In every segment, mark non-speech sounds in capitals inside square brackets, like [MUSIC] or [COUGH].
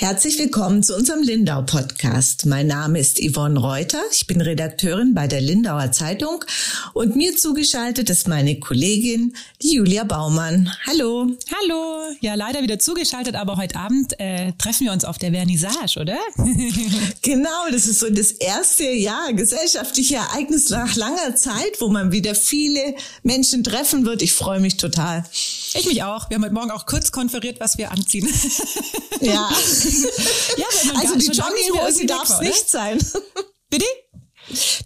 Herzlich willkommen zu unserem Lindau Podcast. Mein Name ist Yvonne Reuter. Ich bin Redakteurin bei der Lindauer Zeitung und mir zugeschaltet ist meine Kollegin, die Julia Baumann. Hallo. Hallo. Ja, leider wieder zugeschaltet, aber heute Abend äh, treffen wir uns auf der Vernissage, oder? [LAUGHS] [LAUGHS] genau, das ist so das erste ja, gesellschaftliche Ereignis nach langer Zeit, wo man wieder viele Menschen treffen wird. Ich freue mich total. Ich mich auch. Wir haben heute Morgen auch kurz konferiert, was wir anziehen. Ja. [LAUGHS] ja also die Jogginghose darf es nicht sein. Bitte?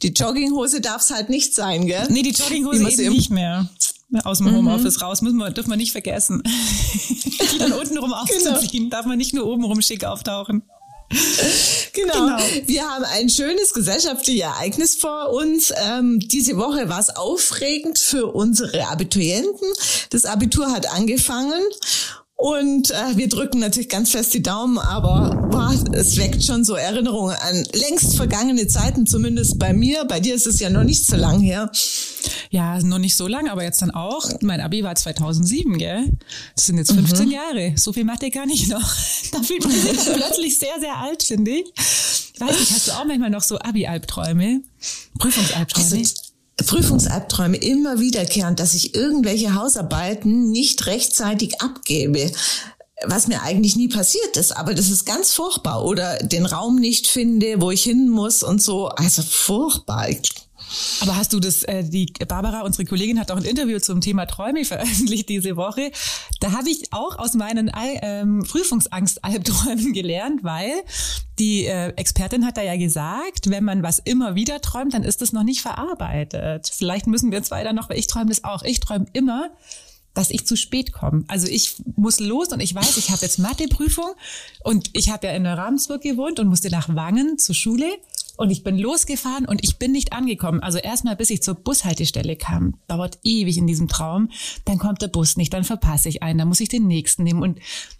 Die Jogginghose darf es halt nicht sein, gell? Nee, die Jogginghose eben nicht mehr. Aus dem mhm. Homeoffice mhm. raus, müssen wir, dürfen wir nicht vergessen. [LAUGHS] die dann unten rum genau. aufzuziehen, genau. darf man nicht nur oben rum schick auftauchen. Genau. genau. Wir haben ein schönes gesellschaftliches Ereignis vor uns. Ähm, diese Woche war es aufregend für unsere Abiturienten. Das Abitur hat angefangen und äh, wir drücken natürlich ganz fest die Daumen, aber boah, es weckt schon so Erinnerungen an längst vergangene Zeiten, zumindest bei mir. Bei dir ist es ja noch nicht so lang her. Ja, noch nicht so lang, aber jetzt dann auch. Mein Abi war 2007, gell? Das sind jetzt 15 mhm. Jahre. So viel Mathe gar nicht noch. [LAUGHS] Da fühlt man sich plötzlich sehr, sehr alt, finde ich. Ich weiß nicht, hast du auch manchmal noch so Abi-Albträume? Prüfungsalbträume? Also, Prüfungsalbträume immer wiederkehrend, dass ich irgendwelche Hausarbeiten nicht rechtzeitig abgebe was mir eigentlich nie passiert ist, aber das ist ganz furchtbar. Oder den Raum nicht finde, wo ich hin muss und so, also furchtbar. Aber hast du das, äh, die Barbara, unsere Kollegin, hat auch ein Interview zum Thema Träume [LAUGHS] veröffentlicht diese Woche. Da habe ich auch aus meinen ähm, Prüfungsangst-Albträumen [LAUGHS] gelernt, weil die äh, Expertin hat da ja gesagt, wenn man was immer wieder träumt, dann ist das noch nicht verarbeitet. Vielleicht müssen wir zwei dann noch, weil ich träume das auch. Ich träume immer, dass ich zu spät komme. Also ich muss los und ich weiß, ich habe jetzt Matheprüfung und ich habe ja in der Ravensburg gewohnt und musste nach Wangen zur Schule und ich bin losgefahren und ich bin nicht angekommen. Also erstmal, bis ich zur Bushaltestelle kam, dauert ewig in diesem Traum. Dann kommt der Bus nicht, dann verpasse ich einen, dann muss ich den nächsten nehmen. Und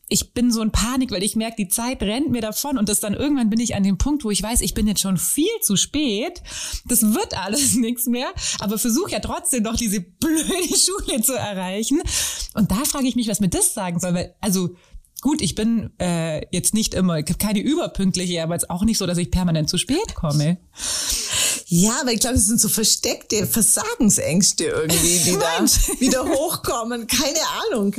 ich bin so in Panik, weil ich merke, die Zeit rennt mir davon und das dann irgendwann bin ich an dem Punkt, wo ich weiß, ich bin jetzt schon viel zu spät. Das wird alles [LAUGHS] nichts mehr, aber versuche ja trotzdem noch diese [LAUGHS] blöde Schule zu erreichen. Und da frage ich mich, was mir das sagen soll, weil also Gut, ich bin äh, jetzt nicht immer, ich habe keine überpünktliche, aber jetzt auch nicht so, dass ich permanent zu spät komme. Ja, aber ich glaube, es sind so versteckte Versagensängste irgendwie, die [LAUGHS] da wieder hochkommen. Keine Ahnung.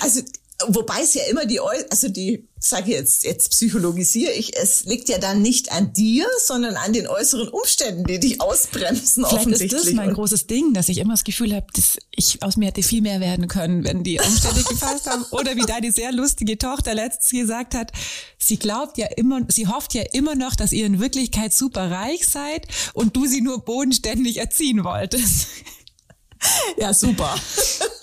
Also wobei es ja immer die, also die, sage jetzt, jetzt psychologisiere ich, es liegt ja dann nicht an dir, sondern an den äußeren Umständen, die dich ausbremsen. Vielleicht ist das mein großes Ding, dass ich immer das Gefühl habe, dass ich aus mir hätte viel mehr werden können, wenn die Umstände gefasst haben. [LAUGHS] Oder wie da die sehr lustige Tochter letztens gesagt hat, sie glaubt ja immer, sie hofft ja immer noch, dass ihr in Wirklichkeit super reich seid und du sie nur bodenständig erziehen wolltest. Ja, super.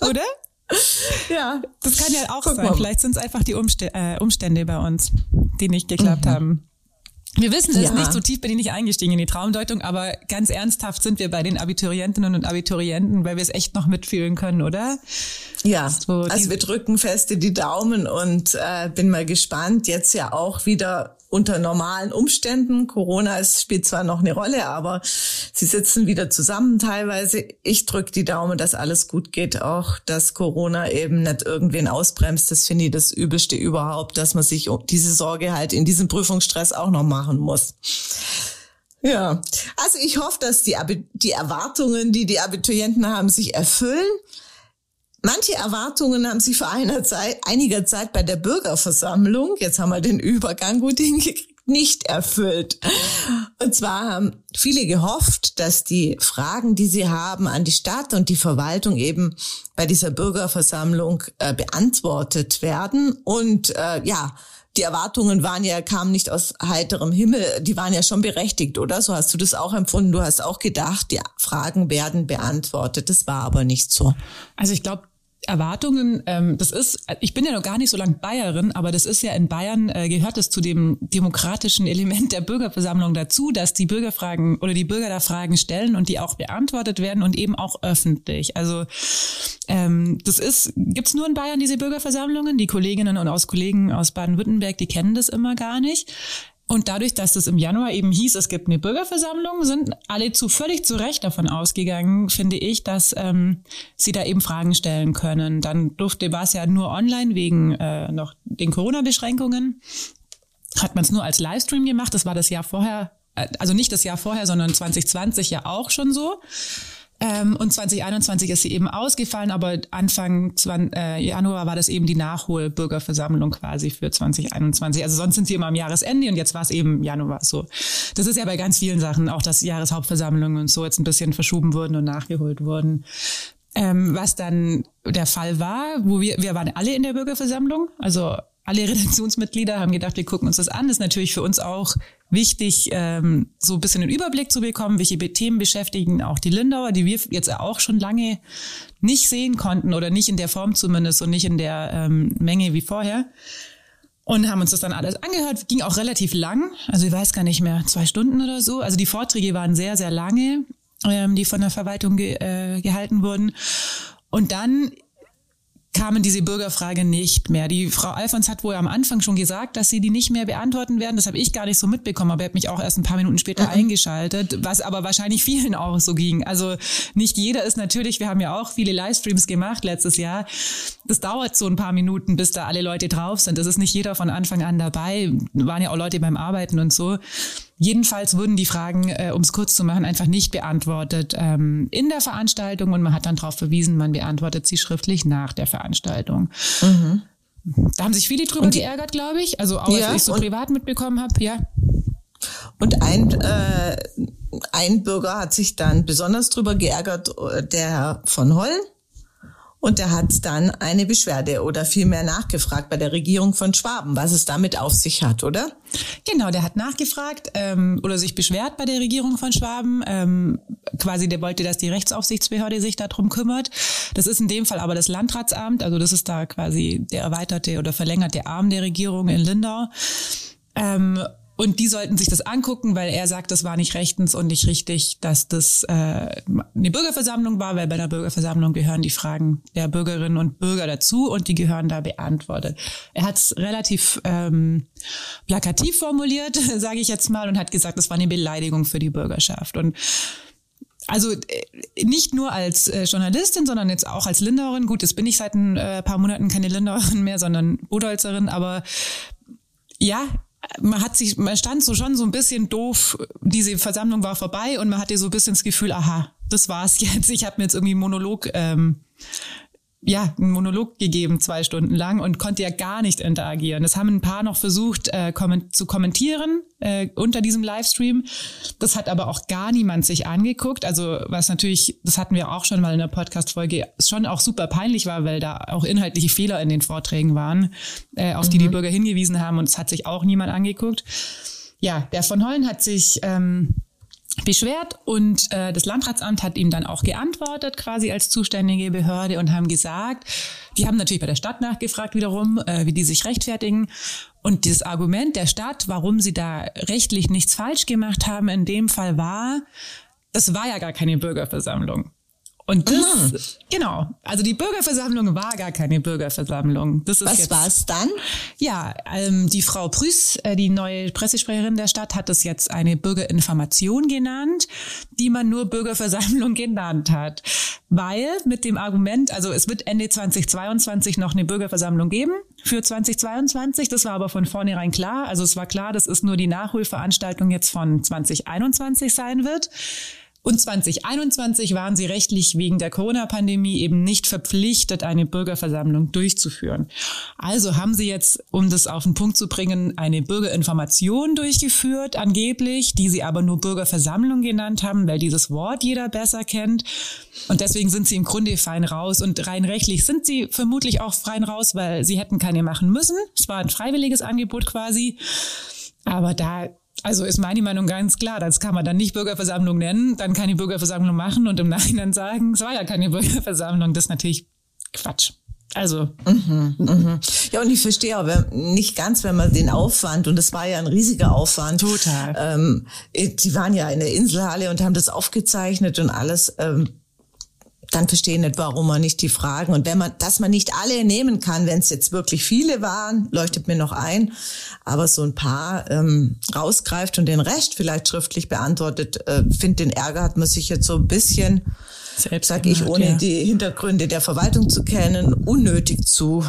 [LAUGHS] Oder? [LAUGHS] ja. Das kann ja auch Guck sein. Mal. Vielleicht sind es einfach die Umstände, äh, Umstände bei uns, die nicht geklappt mhm. haben. Wir wissen es ja. nicht, so tief bin ich nicht eingestiegen in die Traumdeutung, aber ganz ernsthaft sind wir bei den Abiturientinnen und Abiturienten, weil wir es echt noch mitfühlen können, oder? Ja, so also wir drücken feste die Daumen und äh, bin mal gespannt. Jetzt ja auch wieder unter normalen Umständen. Corona ist, spielt zwar noch eine Rolle, aber sie sitzen wieder zusammen teilweise. Ich drücke die Daumen, dass alles gut geht, auch dass Corona eben nicht irgendwen ausbremst. Das finde ich das Übelste überhaupt, dass man sich diese Sorge halt in diesem Prüfungsstress auch noch machen muss. Ja, also ich hoffe, dass die, die Erwartungen, die die Abiturienten haben, sich erfüllen. Manche Erwartungen haben sich vor einer Zeit, einiger Zeit bei der Bürgerversammlung, jetzt haben wir den Übergang gut hingekriegt, nicht erfüllt. Und zwar haben viele gehofft, dass die Fragen, die sie haben an die Stadt und die Verwaltung eben bei dieser Bürgerversammlung äh, beantwortet werden. Und äh, ja, die Erwartungen waren ja, kamen nicht aus heiterem Himmel, die waren ja schon berechtigt, oder? So hast du das auch empfunden. Du hast auch gedacht, die Fragen werden beantwortet. Das war aber nicht so. Also ich glaube, Erwartungen, ähm, das ist, ich bin ja noch gar nicht so lang Bayerin, aber das ist ja in Bayern, äh, gehört es zu dem demokratischen Element der Bürgerversammlung dazu, dass die Bürger Fragen oder die Bürger da Fragen stellen und die auch beantwortet werden und eben auch öffentlich. Also ähm, das ist, gibt's nur in Bayern diese Bürgerversammlungen? Die Kolleginnen und aus Kollegen aus Baden-Württemberg, die kennen das immer gar nicht. Und dadurch, dass es im Januar eben hieß, es gibt eine Bürgerversammlung, sind alle zu völlig zu Recht davon ausgegangen, finde ich, dass ähm, sie da eben Fragen stellen können. Dann durfte war es ja nur online wegen äh, noch den Corona-Beschränkungen. Hat man es nur als Livestream gemacht. Das war das Jahr vorher, äh, also nicht das Jahr vorher, sondern 2020 ja auch schon so. Ähm, und 2021 ist sie eben ausgefallen, aber Anfang 20, äh, Januar war das eben die Nachholbürgerversammlung quasi für 2021. Also sonst sind sie immer am Jahresende und jetzt war es eben Januar so. Das ist ja bei ganz vielen Sachen, auch dass Jahreshauptversammlungen und so jetzt ein bisschen verschoben wurden und nachgeholt wurden. Ähm, was dann der Fall war, wo wir, wir waren alle in der Bürgerversammlung, also alle [LAUGHS] Redaktionsmitglieder haben gedacht, wir gucken uns das an. Das ist natürlich für uns auch wichtig, ähm, so ein bisschen den Überblick zu bekommen, welche Themen beschäftigen auch die Lindauer, die wir jetzt auch schon lange nicht sehen konnten oder nicht in der Form zumindest und nicht in der ähm, Menge wie vorher. Und haben uns das dann alles angehört, ging auch relativ lang, also ich weiß gar nicht mehr, zwei Stunden oder so. Also die Vorträge waren sehr, sehr lange, ähm, die von der Verwaltung ge äh, gehalten wurden. Und dann kamen diese Bürgerfrage nicht mehr. Die Frau Alfons hat wohl am Anfang schon gesagt, dass sie die nicht mehr beantworten werden. Das habe ich gar nicht so mitbekommen, aber er hat mich auch erst ein paar Minuten später mhm. eingeschaltet, was aber wahrscheinlich vielen auch so ging. Also nicht jeder ist natürlich, wir haben ja auch viele Livestreams gemacht letztes Jahr. Das dauert so ein paar Minuten, bis da alle Leute drauf sind. Das ist nicht jeder von Anfang an dabei. Waren ja auch Leute beim Arbeiten und so. Jedenfalls wurden die Fragen, äh, um es kurz zu machen, einfach nicht beantwortet ähm, in der Veranstaltung und man hat dann darauf verwiesen, man beantwortet sie schriftlich nach der Veranstaltung. Mhm. Da haben sich viele drüber und, geärgert, glaube ich. Also auch, ja, als ich so privat mitbekommen habe, ja. Und ein, äh, ein Bürger hat sich dann besonders drüber geärgert, äh, der Herr von Holl. Und er hat dann eine Beschwerde oder vielmehr nachgefragt bei der Regierung von Schwaben, was es damit auf sich hat, oder? Genau, der hat nachgefragt ähm, oder sich beschwert bei der Regierung von Schwaben. Ähm, quasi, der wollte, dass die Rechtsaufsichtsbehörde sich darum kümmert. Das ist in dem Fall aber das Landratsamt, also das ist da quasi der erweiterte oder verlängerte Arm der Regierung in Lindau. Ähm, und die sollten sich das angucken, weil er sagt, das war nicht rechtens und nicht richtig, dass das äh, eine Bürgerversammlung war, weil bei einer Bürgerversammlung gehören die Fragen der Bürgerinnen und Bürger dazu und die gehören da beantwortet. Er hat es relativ ähm, plakativ formuliert, [LAUGHS] sage ich jetzt mal, und hat gesagt, das war eine Beleidigung für die Bürgerschaft. Und also äh, nicht nur als äh, Journalistin, sondern jetzt auch als Lindauerin. Gut, jetzt bin ich seit ein äh, paar Monaten keine Lindauerin mehr, sondern Budolzerin, aber ja, man hat sich, man stand so schon so ein bisschen doof, diese Versammlung war vorbei und man hatte so ein bisschen das Gefühl, aha, das war's jetzt. Ich habe mir jetzt irgendwie einen Monolog ähm, ja, einen Monolog gegeben, zwei Stunden lang und konnte ja gar nicht interagieren. Das haben ein paar noch versucht äh, komment zu kommentieren äh, unter diesem Livestream. Das hat aber auch gar niemand sich angeguckt. Also was natürlich, das hatten wir auch schon mal in der Podcast-Folge, schon auch super peinlich war, weil da auch inhaltliche Fehler in den Vorträgen waren, äh, auf mhm. die die mhm. Bürger hingewiesen haben und es hat sich auch niemand angeguckt. Ja, der von Hollen hat sich... Ähm, beschwert und äh, das Landratsamt hat ihm dann auch geantwortet, quasi als zuständige Behörde und haben gesagt, die haben natürlich bei der Stadt nachgefragt wiederum, äh, wie die sich rechtfertigen. Und dieses Argument der Stadt, warum sie da rechtlich nichts falsch gemacht haben, in dem Fall war, das war ja gar keine Bürgerversammlung. Und das, mhm. genau, also die Bürgerversammlung war gar keine Bürgerversammlung. Das ist Was war es dann? Ja, ähm, die Frau Prüß, äh, die neue Pressesprecherin der Stadt, hat es jetzt eine Bürgerinformation genannt, die man nur Bürgerversammlung [LAUGHS] genannt hat. Weil mit dem Argument, also es wird Ende 2022 noch eine Bürgerversammlung geben für 2022. Das war aber von vornherein klar. Also es war klar, dass es nur die Nachholveranstaltung jetzt von 2021 sein wird. Und 2021 waren sie rechtlich wegen der Corona-Pandemie eben nicht verpflichtet, eine Bürgerversammlung durchzuführen. Also haben sie jetzt, um das auf den Punkt zu bringen, eine Bürgerinformation durchgeführt, angeblich, die sie aber nur Bürgerversammlung genannt haben, weil dieses Wort jeder besser kennt. Und deswegen sind sie im Grunde fein raus. Und rein rechtlich sind sie vermutlich auch fein raus, weil sie hätten keine machen müssen. Es war ein freiwilliges Angebot quasi. Aber da also ist meine Meinung ganz klar, das kann man dann nicht Bürgerversammlung nennen, dann keine Bürgerversammlung machen und im Nachhinein sagen, es war ja keine Bürgerversammlung. Das ist natürlich Quatsch. Also. Mhm, mhm. Ja, und ich verstehe aber nicht ganz, wenn man den Aufwand, und das war ja ein riesiger Aufwand. Total. Ähm, die waren ja in der Inselhalle und haben das aufgezeichnet und alles. Ähm, dann verstehe ich nicht, warum man nicht die Fragen und wenn man, dass man nicht alle nehmen kann, wenn es jetzt wirklich viele waren, leuchtet mir noch ein, aber so ein paar ähm, rausgreift und den Rest vielleicht schriftlich beantwortet, äh, finde den Ärger hat man sich jetzt so ein bisschen, Selbst sag ich, ohne ja. die Hintergründe der Verwaltung zu kennen, unnötig zu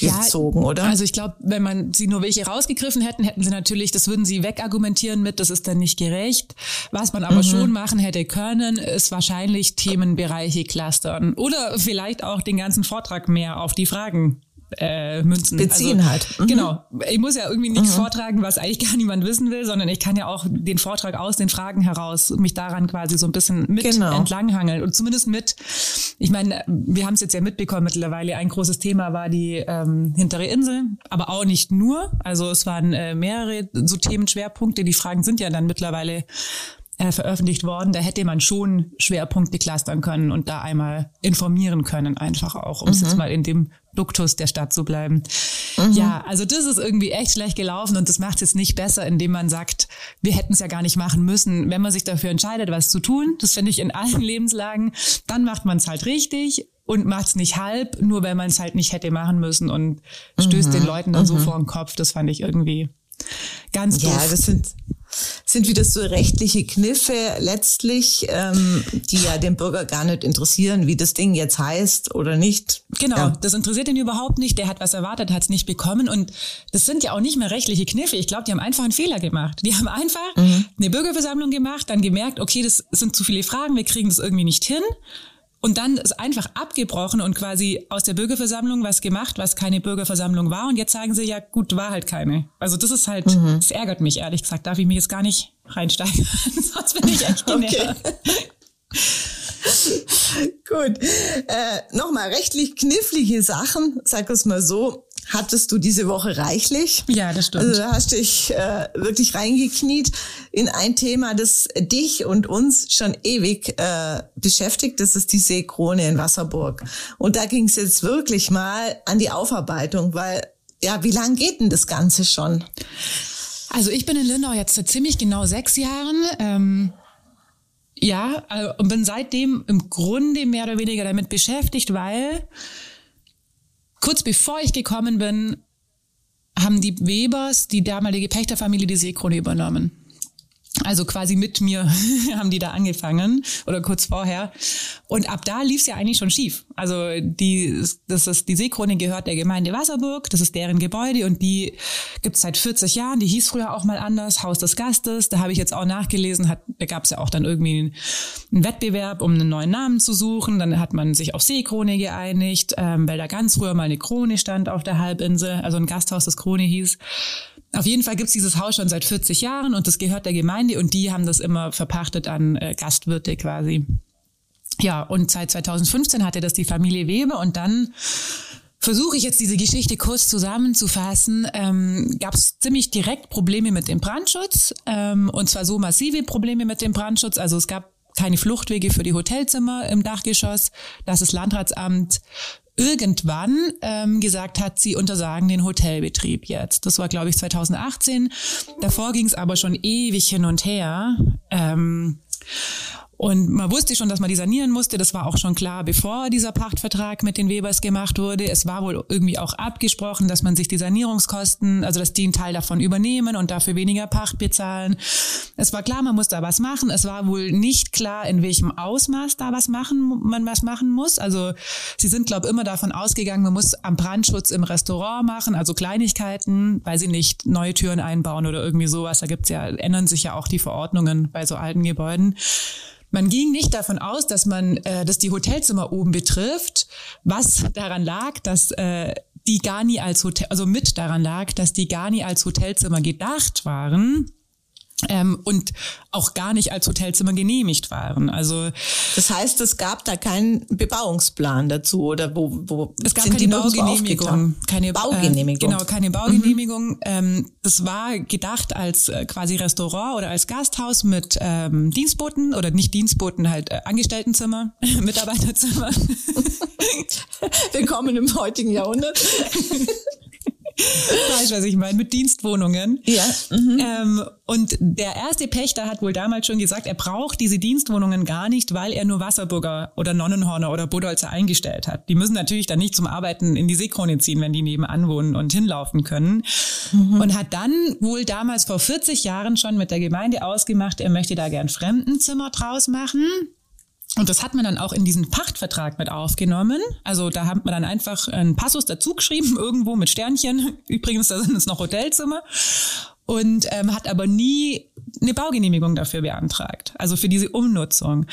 gezogen, ja, oder? Also ich glaube, wenn man sie nur welche rausgegriffen hätten, hätten sie natürlich, das würden sie wegargumentieren mit, das ist dann nicht gerecht. Was man aber mhm. schon machen hätte können, ist wahrscheinlich Themenbereiche clustern oder vielleicht auch den ganzen Vortrag mehr auf die Fragen äh, Münzen. Beziehen also, halt. Mhm. Genau. Ich muss ja irgendwie nichts mhm. vortragen, was eigentlich gar niemand wissen will, sondern ich kann ja auch den Vortrag aus den Fragen heraus mich daran quasi so ein bisschen mit genau. entlanghangeln und zumindest mit. Ich meine, wir haben es jetzt ja mitbekommen mittlerweile. Ein großes Thema war die ähm, hintere Insel, aber auch nicht nur. Also es waren äh, mehrere so Themenschwerpunkte. Die Fragen sind ja dann mittlerweile äh, veröffentlicht worden. Da hätte man schon Schwerpunkte clustern können und da einmal informieren können, einfach auch, um mhm. jetzt mal in dem Duktus der Stadt zu bleiben. Mhm. Ja, also das ist irgendwie echt schlecht gelaufen und das macht es jetzt nicht besser, indem man sagt, wir hätten es ja gar nicht machen müssen. Wenn man sich dafür entscheidet, was zu tun, das finde ich in allen [LAUGHS] Lebenslagen, dann macht man es halt richtig und macht es nicht halb, nur weil man es halt nicht hätte machen müssen und stößt mhm. den Leuten dann mhm. so vor den Kopf. Das fand ich irgendwie ganz doof. Ja, das sind sind wieder so rechtliche Kniffe letztlich, ähm, die ja den Bürger gar nicht interessieren, wie das Ding jetzt heißt oder nicht. Genau, ja. das interessiert ihn überhaupt nicht. Der hat was erwartet, hat es nicht bekommen. Und das sind ja auch nicht mehr rechtliche Kniffe. Ich glaube, die haben einfach einen Fehler gemacht. Die haben einfach mhm. eine Bürgerversammlung gemacht, dann gemerkt, okay, das sind zu viele Fragen, wir kriegen das irgendwie nicht hin und dann ist einfach abgebrochen und quasi aus der Bürgerversammlung was gemacht, was keine Bürgerversammlung war. Und jetzt sagen sie, ja gut, war halt keine. Also das ist halt, mhm. das ärgert mich ehrlich gesagt. Darf ich mich jetzt gar nicht reinsteigen. [LAUGHS] Sonst bin ich echt genervt. [LAUGHS] Gut. Äh, Nochmal rechtlich knifflige Sachen, sag es mal so hattest du diese Woche reichlich. Ja, das stimmt. Also da hast dich äh, wirklich reingekniet in ein Thema, das dich und uns schon ewig äh, beschäftigt. Das ist die Seekrone in Wasserburg. Und da ging es jetzt wirklich mal an die Aufarbeitung, weil ja, wie lang geht denn das Ganze schon? Also ich bin in Lindau jetzt seit ziemlich genau sechs Jahren. Ähm ja, äh, und bin seitdem im Grunde mehr oder weniger damit beschäftigt, weil kurz bevor ich gekommen bin, haben die Webers, die damalige Pächterfamilie, die Seekrone übernommen. Also quasi mit mir [LAUGHS] haben die da angefangen oder kurz vorher. Und ab da lief es ja eigentlich schon schief. Also die, das ist, die Seekrone gehört der Gemeinde Wasserburg, das ist deren Gebäude und die gibt's seit 40 Jahren. Die hieß früher auch mal anders, Haus des Gastes. Da habe ich jetzt auch nachgelesen, hat, da gab's ja auch dann irgendwie einen, Wettbewerb, um einen neuen Namen zu suchen. Dann hat man sich auf Seekrone geeinigt, ähm, weil da ganz früher mal eine Krone stand auf der Halbinsel, also ein Gasthaus, das Krone hieß. Auf jeden Fall gibt's dieses Haus schon seit 40 Jahren und das gehört der Gemeinde und die haben das immer verpachtet an äh, Gastwirte quasi. Ja, und seit 2015 hatte das die Familie Weber und dann versuche ich jetzt diese Geschichte kurz zusammenzufassen, ähm, gab es ziemlich direkt Probleme mit dem Brandschutz ähm, und zwar so massive Probleme mit dem Brandschutz. Also es gab keine Fluchtwege für die Hotelzimmer im Dachgeschoss, dass das Landratsamt irgendwann ähm, gesagt hat, sie untersagen den Hotelbetrieb jetzt. Das war, glaube ich, 2018. Davor ging es aber schon ewig hin und her. Ähm, und man wusste schon, dass man die sanieren musste. Das war auch schon klar, bevor dieser Pachtvertrag mit den Webers gemacht wurde. Es war wohl irgendwie auch abgesprochen, dass man sich die Sanierungskosten, also dass die einen Teil davon übernehmen und dafür weniger Pacht bezahlen. Es war klar, man muss da was machen. Es war wohl nicht klar, in welchem Ausmaß da was machen, man was machen muss. Also sie sind, glaube ich, immer davon ausgegangen, man muss am Brandschutz im Restaurant machen, also Kleinigkeiten, weil sie nicht neue Türen einbauen oder irgendwie sowas. Da gibt's ja, ändern sich ja auch die Verordnungen bei so alten Gebäuden. Man ging nicht davon aus, dass man, äh, dass die Hotelzimmer oben betrifft, was daran lag, dass äh, die gar nie als Hotel, also mit daran lag, dass die gar nie als Hotelzimmer gedacht waren ähm, und auch gar nicht als Hotelzimmer genehmigt waren. Also das heißt, es gab da keinen Bebauungsplan dazu oder wo, wo es gab keine Baugenehmigung, keine Baugenehmigung, äh, genau keine Baugenehmigung. Mhm. Ähm, das war gedacht als äh, quasi Restaurant oder als Gasthaus mit ähm, Dienstboten oder nicht Dienstboten, halt äh, Angestelltenzimmer, [LAUGHS] Mitarbeiterzimmer. [LAUGHS] Willkommen im heutigen Jahrhundert. [LAUGHS] [LAUGHS] weißt was ich meine, mit Dienstwohnungen. Ja. Mhm. Ähm, und der erste Pächter hat wohl damals schon gesagt, er braucht diese Dienstwohnungen gar nicht, weil er nur Wasserburger oder Nonnenhorner oder Budolzer eingestellt hat. Die müssen natürlich dann nicht zum Arbeiten in die Seekrone ziehen, wenn die nebenan wohnen und hinlaufen können. Mhm. Und hat dann wohl damals vor 40 Jahren schon mit der Gemeinde ausgemacht, er möchte da gern Fremdenzimmer draus machen. Und das hat man dann auch in diesen Pachtvertrag mit aufgenommen. Also da hat man dann einfach einen Passus dazu geschrieben, [LAUGHS] irgendwo mit Sternchen. Übrigens, da sind es noch Hotelzimmer. Und ähm, hat aber nie eine Baugenehmigung dafür beantragt. Also für diese Umnutzung.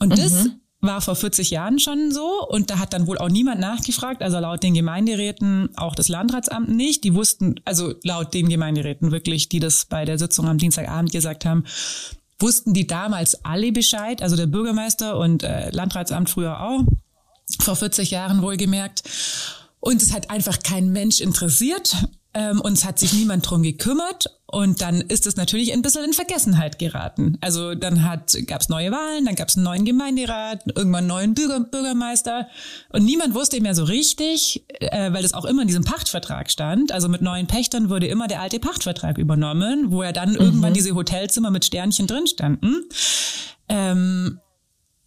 Und mhm. das war vor 40 Jahren schon so und da hat dann wohl auch niemand nachgefragt, also laut den Gemeinderäten auch das Landratsamt nicht. Die wussten, also laut den Gemeinderäten wirklich, die das bei der Sitzung am Dienstagabend gesagt haben, wussten die damals alle Bescheid, also der Bürgermeister und äh, Landratsamt früher auch, vor 40 Jahren wohlgemerkt. Und es hat einfach kein Mensch interessiert. Ähm, und es hat sich niemand drum gekümmert und dann ist es natürlich ein bisschen in Vergessenheit geraten. Also dann hat gab es neue Wahlen, dann gab es einen neuen Gemeinderat, irgendwann einen neuen Bürger, Bürgermeister und niemand wusste mehr so richtig, äh, weil das auch immer in diesem Pachtvertrag stand. Also mit neuen Pächtern wurde immer der alte Pachtvertrag übernommen, wo ja dann mhm. irgendwann diese Hotelzimmer mit Sternchen drin standen. Ähm,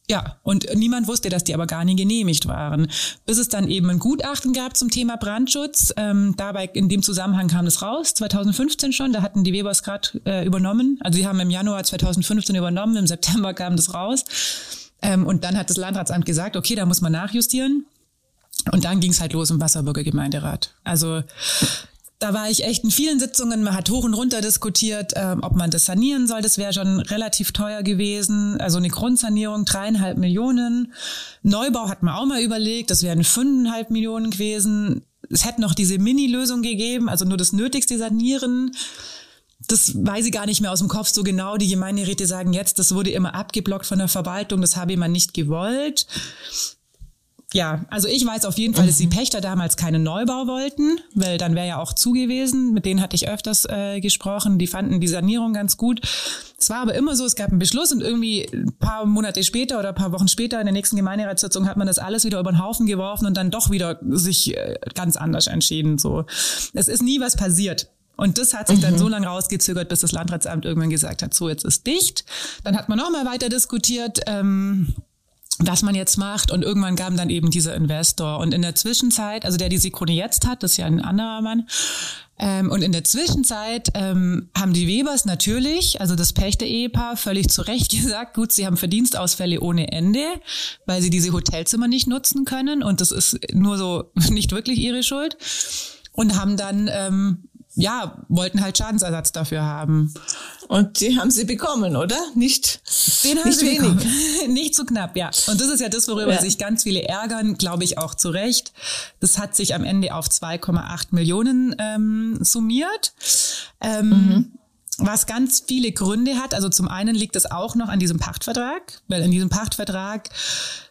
ja, und niemand wusste, dass die aber gar nie genehmigt waren. Bis es dann eben ein Gutachten gab zum Thema Brandschutz. Ähm, dabei in dem Zusammenhang kam es raus, 2015 schon, da hatten die Webers gerade äh, übernommen. Also sie haben im Januar 2015 übernommen, im September kam das raus. Ähm, und dann hat das Landratsamt gesagt, okay, da muss man nachjustieren. Und dann ging es halt los im Wasserburger Gemeinderat. Also da war ich echt in vielen Sitzungen. Man hat hoch und runter diskutiert, ähm, ob man das sanieren soll. Das wäre schon relativ teuer gewesen. Also eine Grundsanierung dreieinhalb Millionen. Neubau hat man auch mal überlegt. Das wären fünfeinhalb Millionen gewesen. Es hätte noch diese Mini-Lösung gegeben, also nur das Nötigste sanieren. Das weiß ich gar nicht mehr aus dem Kopf so genau. Die Gemeinderäte sagen jetzt, das wurde immer abgeblockt von der Verwaltung. Das habe ich mal nicht gewollt ja, also ich weiß auf jeden Fall, dass die mhm. Pächter damals keinen Neubau wollten, weil dann wäre ja auch zu gewesen. Mit denen hatte ich öfters äh, gesprochen. Die fanden die Sanierung ganz gut. Es war aber immer so, es gab einen Beschluss und irgendwie ein paar Monate später oder ein paar Wochen später in der nächsten Gemeinderatssitzung hat man das alles wieder über den Haufen geworfen und dann doch wieder sich äh, ganz anders entschieden. So, es ist nie was passiert. Und das hat sich dann mhm. so lange rausgezögert, bis das Landratsamt irgendwann gesagt hat, so jetzt ist dicht. Dann hat man noch mal weiter diskutiert. Ähm, was man jetzt macht. Und irgendwann kam dann eben dieser Investor. Und in der Zwischenzeit, also der die Sikrone jetzt hat, das ist ja ein anderer Mann. Ähm, und in der Zwischenzeit ähm, haben die Webers natürlich, also das Pächter-Ehepaar, völlig zu Recht [LAUGHS] gesagt, gut, sie haben Verdienstausfälle ohne Ende, weil sie diese Hotelzimmer nicht nutzen können. Und das ist nur so [LAUGHS] nicht wirklich ihre Schuld. Und haben dann ähm, ja, wollten halt Schadensersatz dafür haben. Und die haben sie bekommen, oder? Nicht, Den nicht wenig. [LAUGHS] nicht zu knapp, ja. Und das ist ja das, worüber ja. sich ganz viele ärgern, glaube ich auch zu Recht. Das hat sich am Ende auf 2,8 Millionen ähm, summiert. Ähm, mhm. Was ganz viele Gründe hat. Also zum einen liegt es auch noch an diesem Pachtvertrag, weil in diesem Pachtvertrag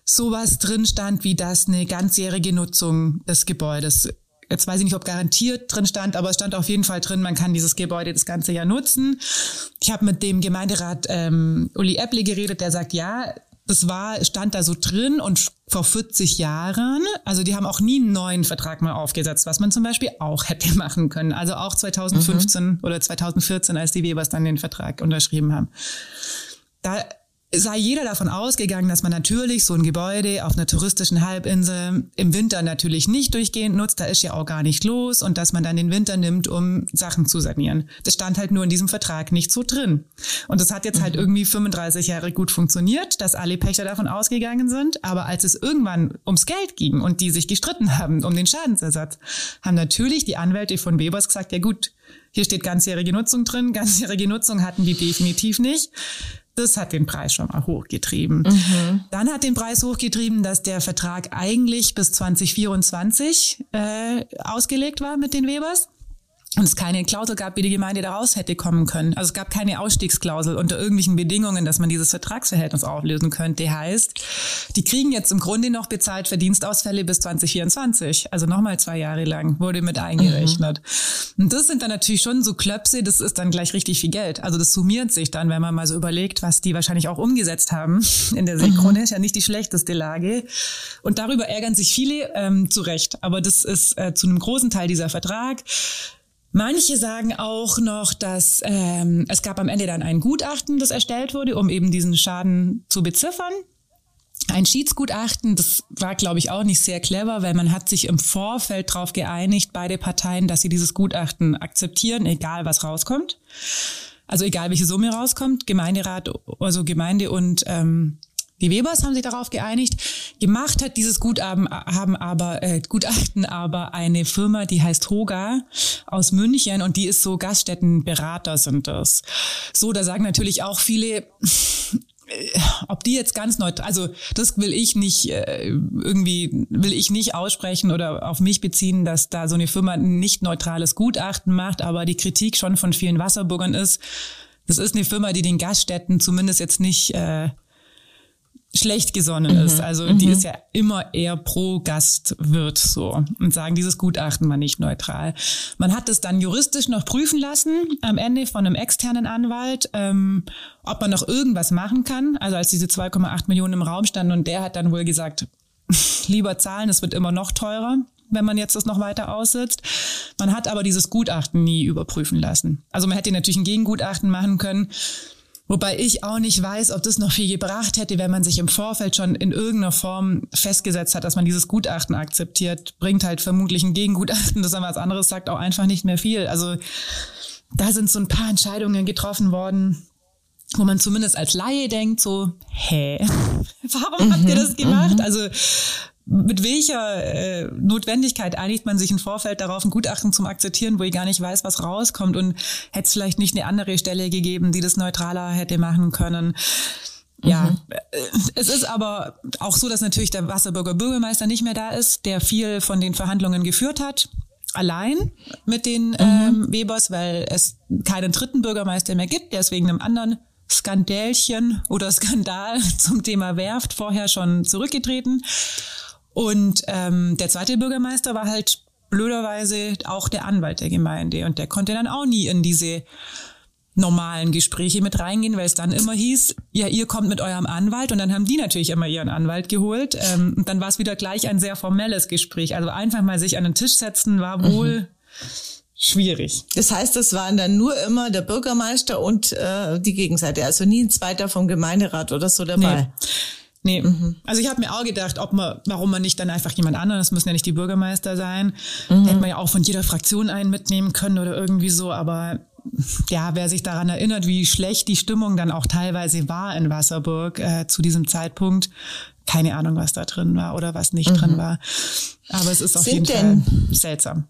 sowas drin stand, wie das eine ganzjährige Nutzung des Gebäudes jetzt weiß ich nicht, ob garantiert drin stand, aber es stand auf jeden Fall drin, man kann dieses Gebäude das ganze Jahr nutzen. Ich habe mit dem Gemeinderat ähm, Uli Epple geredet, der sagt, ja, das war, stand da so drin und vor 40 Jahren, also die haben auch nie einen neuen Vertrag mal aufgesetzt, was man zum Beispiel auch hätte [LAUGHS] machen können. Also auch 2015 mhm. oder 2014, als die Webers dann den Vertrag unterschrieben haben. Da sei jeder davon ausgegangen, dass man natürlich so ein Gebäude auf einer touristischen Halbinsel im Winter natürlich nicht durchgehend nutzt, da ist ja auch gar nicht los und dass man dann den Winter nimmt, um Sachen zu sanieren. Das stand halt nur in diesem Vertrag nicht so drin. Und das hat jetzt halt mhm. halt irgendwie 35 Jahre gut funktioniert, dass alle Pächter davon ausgegangen sind. Aber als es irgendwann ums Geld ging und die sich gestritten haben um den Schadensersatz, haben natürlich die Anwälte von Webers gesagt, ja gut, hier steht ganzjährige Nutzung drin. Ganzjährige Nutzung hatten die definitiv nicht. Das hat den Preis schon mal hochgetrieben. Mhm. Dann hat den Preis hochgetrieben, dass der Vertrag eigentlich bis 2024 äh, ausgelegt war mit den Webers. Und es keine Klausel gab, wie die Gemeinde daraus hätte kommen können. Also es gab keine Ausstiegsklausel unter irgendwelchen Bedingungen, dass man dieses Vertragsverhältnis auflösen könnte. Heißt, die kriegen jetzt im Grunde noch bezahlt für Dienstausfälle bis 2024. Also nochmal zwei Jahre lang wurde mit eingerechnet. Mhm. Und das sind dann natürlich schon so Klöpse, das ist dann gleich richtig viel Geld. Also das summiert sich dann, wenn man mal so überlegt, was die wahrscheinlich auch umgesetzt haben [LAUGHS] in der Seekrone. Mhm. Ist ja nicht die schlechteste Lage. Und darüber ärgern sich viele ähm, zu Recht. Aber das ist äh, zu einem großen Teil dieser Vertrag. Manche sagen auch noch, dass ähm, es gab am Ende dann ein Gutachten, das erstellt wurde, um eben diesen Schaden zu beziffern. Ein Schiedsgutachten, das war, glaube ich, auch nicht sehr clever, weil man hat sich im Vorfeld darauf geeinigt, beide Parteien, dass sie dieses Gutachten akzeptieren, egal was rauskommt. Also egal welche Summe rauskommt, Gemeinderat, also Gemeinde und ähm, die Webers haben sich darauf geeinigt. Gemacht hat dieses Gutachten haben aber äh, Gutachten aber eine Firma, die heißt Hoga aus München und die ist so Gaststättenberater sind das. So, da sagen natürlich auch viele äh, ob die jetzt ganz neutral, also das will ich nicht äh, irgendwie will ich nicht aussprechen oder auf mich beziehen, dass da so eine Firma ein nicht neutrales Gutachten macht, aber die Kritik schon von vielen Wasserburgern ist, das ist eine Firma, die den Gaststätten zumindest jetzt nicht äh, schlecht gesonnen mhm. ist. Also mhm. die ist ja immer eher pro Gastwirt so und sagen, dieses Gutachten war nicht neutral. Man hat es dann juristisch noch prüfen lassen am Ende von einem externen Anwalt, ähm, ob man noch irgendwas machen kann. Also als diese 2,8 Millionen im Raum standen und der hat dann wohl gesagt, [LAUGHS] lieber zahlen, es wird immer noch teurer wenn man jetzt das noch weiter aussitzt. Man hat aber dieses Gutachten nie überprüfen lassen. Also man hätte natürlich ein Gegengutachten machen können. Wobei ich auch nicht weiß, ob das noch viel gebracht hätte, wenn man sich im Vorfeld schon in irgendeiner Form festgesetzt hat, dass man dieses Gutachten akzeptiert. Bringt halt vermutlich ein Gegengutachten, das dann was anderes sagt, auch einfach nicht mehr viel. Also da sind so ein paar Entscheidungen getroffen worden, wo man zumindest als Laie denkt, so, hä, [LAUGHS] warum habt ihr das mhm, gemacht? Mhm. Also mit welcher äh, Notwendigkeit einigt man sich im Vorfeld darauf, ein Gutachten zum Akzeptieren, wo ich gar nicht weiß, was rauskommt und hätte es vielleicht nicht eine andere Stelle gegeben, die das neutraler hätte machen können. Ja, mhm. Äh, es ist aber auch so, dass natürlich der Wasserburger Bürgermeister nicht mehr da ist, der viel von den Verhandlungen geführt hat allein mit den mhm. ähm, Webers, weil es keinen dritten Bürgermeister mehr gibt, der ist wegen einem anderen Skandälchen oder Skandal [LAUGHS] zum Thema Werft vorher schon zurückgetreten. Und ähm, der zweite Bürgermeister war halt blöderweise auch der Anwalt der Gemeinde und der konnte dann auch nie in diese normalen Gespräche mit reingehen, weil es dann immer hieß, ja, ihr kommt mit eurem Anwalt und dann haben die natürlich immer ihren Anwalt geholt ähm, und dann war es wieder gleich ein sehr formelles Gespräch. Also einfach mal sich an den Tisch setzen war mhm. wohl mhm. schwierig. Das heißt, es waren dann nur immer der Bürgermeister und äh, die Gegenseite, also nie ein zweiter vom Gemeinderat oder so dabei. Nee. Nee, mhm. also ich habe mir auch gedacht, ob man, warum man nicht dann einfach jemand anderen, das müssen ja nicht die Bürgermeister sein, mhm. hätte man ja auch von jeder Fraktion einen mitnehmen können oder irgendwie so, aber ja, wer sich daran erinnert, wie schlecht die Stimmung dann auch teilweise war in Wasserburg äh, zu diesem Zeitpunkt, keine Ahnung, was da drin war oder was nicht mhm. drin war. Aber es ist auf Sind jeden Fall seltsam.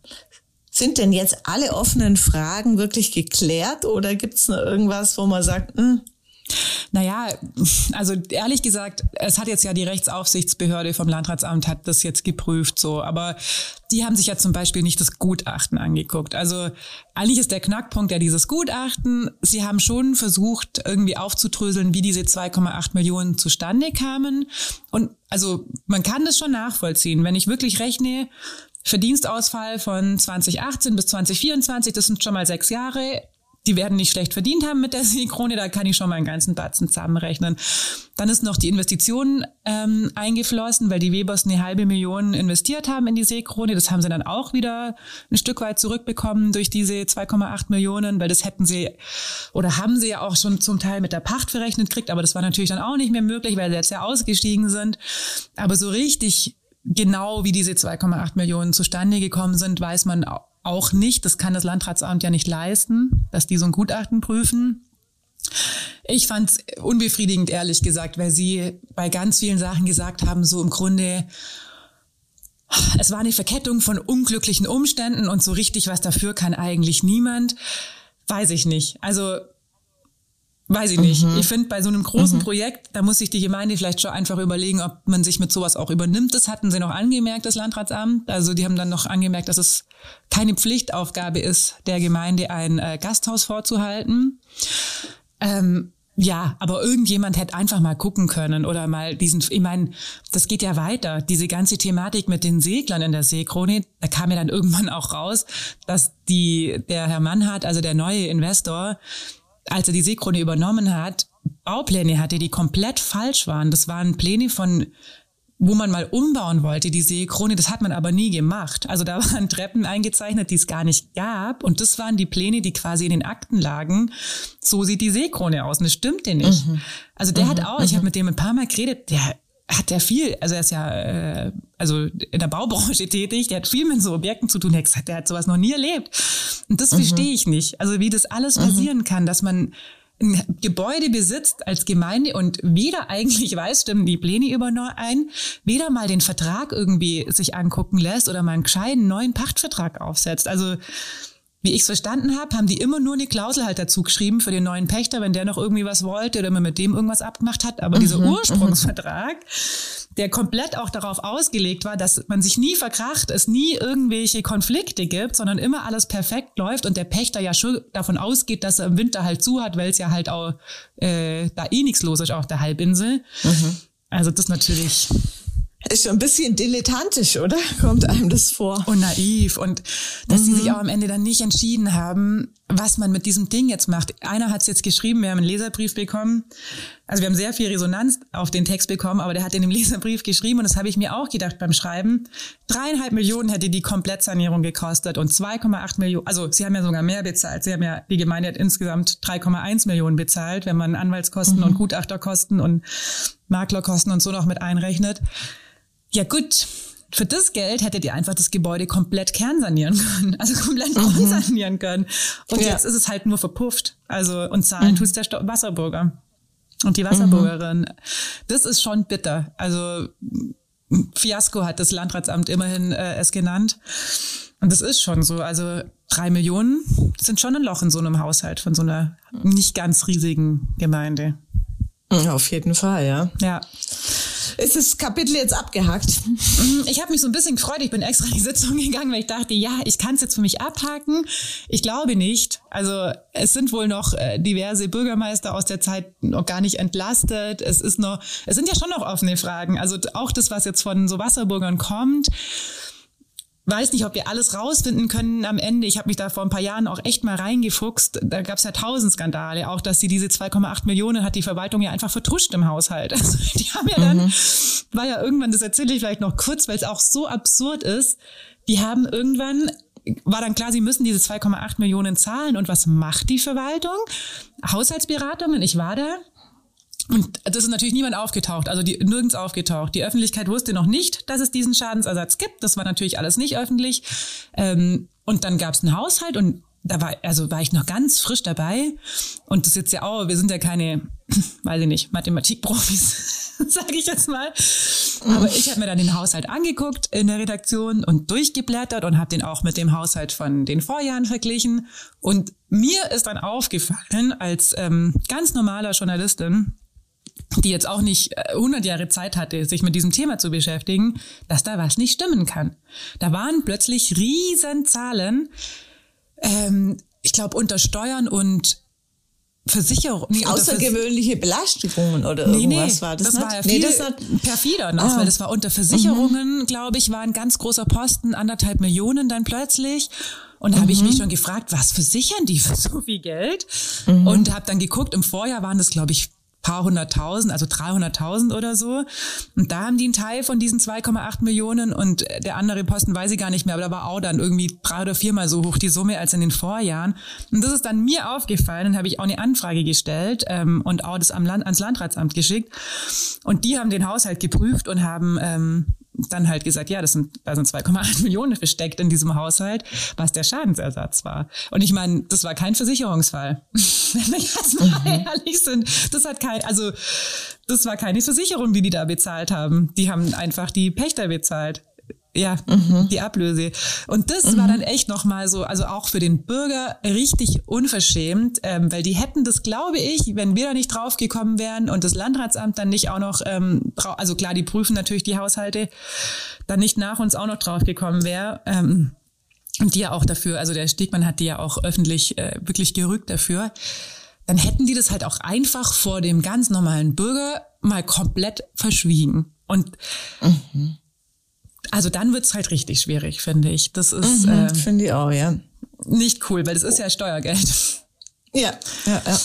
Sind denn jetzt alle offenen Fragen wirklich geklärt oder gibt's noch irgendwas, wo man sagt, mh, hm, naja, also ehrlich gesagt, es hat jetzt ja die Rechtsaufsichtsbehörde vom Landratsamt hat das jetzt geprüft, so, aber die haben sich ja zum Beispiel nicht das Gutachten angeguckt. Also eigentlich ist der Knackpunkt ja dieses Gutachten. Sie haben schon versucht, irgendwie aufzudröseln, wie diese 2,8 Millionen zustande kamen. Und also man kann das schon nachvollziehen. Wenn ich wirklich rechne, Verdienstausfall von 2018 bis 2024, das sind schon mal sechs Jahre die werden nicht schlecht verdient haben mit der [LAUGHS] Seekrone, da kann ich schon mal einen ganzen Batzen zusammenrechnen. Dann ist noch die Investition ähm, eingeflossen, weil die Webers eine halbe Million investiert haben in die Seekrone. Das haben sie dann auch wieder ein Stück weit zurückbekommen durch diese 2,8 Millionen, weil das hätten sie oder haben sie ja auch schon zum Teil mit der Pacht verrechnet kriegt, aber das war natürlich dann auch nicht mehr möglich, weil sie jetzt ja ausgestiegen sind. Aber so richtig genau, wie diese 2,8 Millionen zustande gekommen sind, weiß man auch auch nicht. Das kann das Landratsamt ja nicht leisten, dass die so ein Gutachten prüfen. Ich fand es unbefriedigend, ehrlich gesagt, weil sie bei ganz vielen Sachen gesagt haben, so im Grunde, es war eine Verkettung von unglücklichen Umständen und so richtig was dafür kann eigentlich niemand. Weiß ich nicht. Also Weiß ich nicht. Mhm. Ich finde, bei so einem großen mhm. Projekt, da muss sich die Gemeinde vielleicht schon einfach überlegen, ob man sich mit sowas auch übernimmt. Das hatten sie noch angemerkt, das Landratsamt. Also die haben dann noch angemerkt, dass es keine Pflichtaufgabe ist, der Gemeinde ein äh, Gasthaus vorzuhalten. Ähm, ja, aber irgendjemand hätte einfach mal gucken können oder mal diesen, ich meine, das geht ja weiter. Diese ganze Thematik mit den Seglern in der Seekrone, da kam ja dann irgendwann auch raus, dass die, der Herr Mannhardt, also der neue Investor, als er die Seekrone übernommen hat, Baupläne hatte, die komplett falsch waren. Das waren Pläne von wo man mal umbauen wollte, die Seekrone, das hat man aber nie gemacht. Also da [LAUGHS] waren Treppen eingezeichnet, die es gar nicht gab. Und das waren die Pläne, die quasi in den Akten lagen. So sieht die Seekrone aus. Und das stimmte nicht. Mhm. Also der mhm. hat auch, ich mhm. habe mit dem ein paar Mal geredet, der hat ja viel, also er ist ja äh, also in der Baubranche [LAUGHS] tätig, der hat viel mit so Objekten zu tun, der hat gesagt, der hat sowas noch nie erlebt. Und das mhm. verstehe ich nicht. Also wie das alles mhm. passieren kann, dass man ein Gebäude besitzt als Gemeinde und weder eigentlich [LAUGHS] weiß, stimmen die Pläne überein, weder mal den Vertrag irgendwie sich angucken lässt oder mal einen gescheiten neuen Pachtvertrag aufsetzt. Also wie ich es verstanden habe, haben die immer nur eine Klausel halt dazu geschrieben für den neuen Pächter, wenn der noch irgendwie was wollte oder man mit dem irgendwas abgemacht hat. Aber mhm, dieser Ursprungsvertrag, der komplett auch darauf ausgelegt war, dass man sich nie verkracht, es nie irgendwelche Konflikte gibt, sondern immer alles perfekt läuft und der Pächter ja schon davon ausgeht, dass er im Winter halt zu hat, weil es ja halt auch äh, da eh nichts los ist auf der Halbinsel. Mhm. Also das natürlich ist schon ein bisschen dilettantisch, oder? [LAUGHS] Kommt einem das vor. Und naiv. Und dass mhm. sie sich auch am Ende dann nicht entschieden haben, was man mit diesem Ding jetzt macht. Einer hat es jetzt geschrieben, wir haben einen Leserbrief bekommen. Also wir haben sehr viel Resonanz auf den Text bekommen, aber der hat in dem [LAUGHS] Leserbrief geschrieben und das habe ich mir auch gedacht beim Schreiben. Dreieinhalb Millionen hätte die Komplettsanierung gekostet und 2,8 Millionen, also sie haben ja sogar mehr bezahlt. Sie haben ja, die Gemeinde hat insgesamt 3,1 Millionen bezahlt, wenn man Anwaltskosten mhm. und Gutachterkosten und Maklerkosten und so noch mit einrechnet. Ja gut, für das Geld hättet ihr einfach das Gebäude komplett kernsanieren können, [LAUGHS] also komplett mhm. sanieren können. Und ja. jetzt ist es halt nur verpufft. Also und zahlen mhm. tut der Wasserburger und die Wasserburgerin. Mhm. Das ist schon bitter. Also Fiasko hat das Landratsamt immerhin äh, es genannt. Und das ist schon so. Also drei Millionen sind schon ein Loch in so einem Haushalt von so einer nicht ganz riesigen Gemeinde. Auf jeden Fall, ja. Ja ist das Kapitel jetzt abgehakt? Mhm, ich habe mich so ein bisschen gefreut. Ich bin extra in die Sitzung gegangen, weil ich dachte, ja, ich kann es jetzt für mich abhaken. Ich glaube nicht. Also es sind wohl noch äh, diverse Bürgermeister aus der Zeit noch gar nicht entlastet. Es ist noch, es sind ja schon noch offene Fragen. Also auch das, was jetzt von so Wasserburgern kommt weiß nicht, ob wir alles rausfinden können am Ende. Ich habe mich da vor ein paar Jahren auch echt mal reingefuchst. Da gab es ja tausend Skandale, auch dass sie diese 2,8 Millionen hat die Verwaltung ja einfach vertruscht im Haushalt. [LAUGHS] Also die haben ja dann, mhm. war ja irgendwann, das erzähle ich vielleicht noch kurz, weil es auch so absurd ist. Die haben irgendwann war dann klar, sie müssen diese 2,8 Millionen zahlen. Und was macht die Verwaltung? Haushaltsberatungen, ich war da, und das ist natürlich niemand aufgetaucht, also die, nirgends aufgetaucht. Die Öffentlichkeit wusste noch nicht, dass es diesen Schadensersatz gibt. Das war natürlich alles nicht öffentlich. Ähm, und dann gab es einen Haushalt und da war, also war ich noch ganz frisch dabei. Und das ist jetzt ja auch, wir sind ja keine, [CLEARS THROAT] weiß ich nicht, Mathematikprofis, [LAUGHS] sage ich jetzt mal. Aber ich habe mir dann den Haushalt angeguckt in der Redaktion und durchgeblättert und habe den auch mit dem Haushalt von den Vorjahren verglichen. Und mir ist dann aufgefallen, als ähm, ganz normaler Journalistin, die jetzt auch nicht 100 äh, Jahre Zeit hatte, sich mit diesem Thema zu beschäftigen, dass da was nicht stimmen kann. Da waren plötzlich riesen Zahlen, ähm, ich glaube unter Steuern und Versicherung. Nee, Außergewöhnliche Belastungen oder nee, irgendwas nee, war das, das nicht? War ja viel nee, das hat, perfider noch, ah. weil das war unter Versicherungen, mhm. glaube ich, war ein ganz großer Posten, anderthalb Millionen dann plötzlich. Und da mhm. habe ich mich schon gefragt, was versichern die für so viel Geld? Mhm. Und habe dann geguckt, im Vorjahr waren das, glaube ich, paar hunderttausend, also 300.000 oder so. Und da haben die einen Teil von diesen 2,8 Millionen und der andere Posten weiß ich gar nicht mehr, aber da war auch dann irgendwie drei oder viermal so hoch die Summe als in den Vorjahren. Und das ist dann mir aufgefallen und habe ich auch eine Anfrage gestellt ähm, und auch das am Land, ans Landratsamt geschickt. Und die haben den Haushalt geprüft und haben ähm, dann halt gesagt, ja, das sind, da sind 2,8 [LAUGHS] Millionen versteckt in diesem Haushalt, was der Schadensersatz war. Und ich meine, das war kein Versicherungsfall. [LAUGHS] Wenn wir jetzt mal mhm. ehrlich sind, das hat kein, also, das war keine Versicherung, die die da bezahlt haben. Die haben einfach die Pächter bezahlt. Ja, mhm. die Ablöse. Und das mhm. war dann echt nochmal so, also auch für den Bürger richtig unverschämt, ähm, weil die hätten das, glaube ich, wenn wir da nicht draufgekommen wären und das Landratsamt dann nicht auch noch, ähm, also klar, die prüfen natürlich die Haushalte, dann nicht nach uns auch noch draufgekommen wäre. Ähm, und die ja auch dafür, also der Stegmann hat die ja auch öffentlich äh, wirklich gerückt dafür, dann hätten die das halt auch einfach vor dem ganz normalen Bürger mal komplett verschwiegen. Und mhm also dann wird's halt richtig schwierig, finde ich. Das ist mhm, äh, finde ich auch, ja. Nicht cool, weil das ist ja Steuergeld. Ja, ja, ja.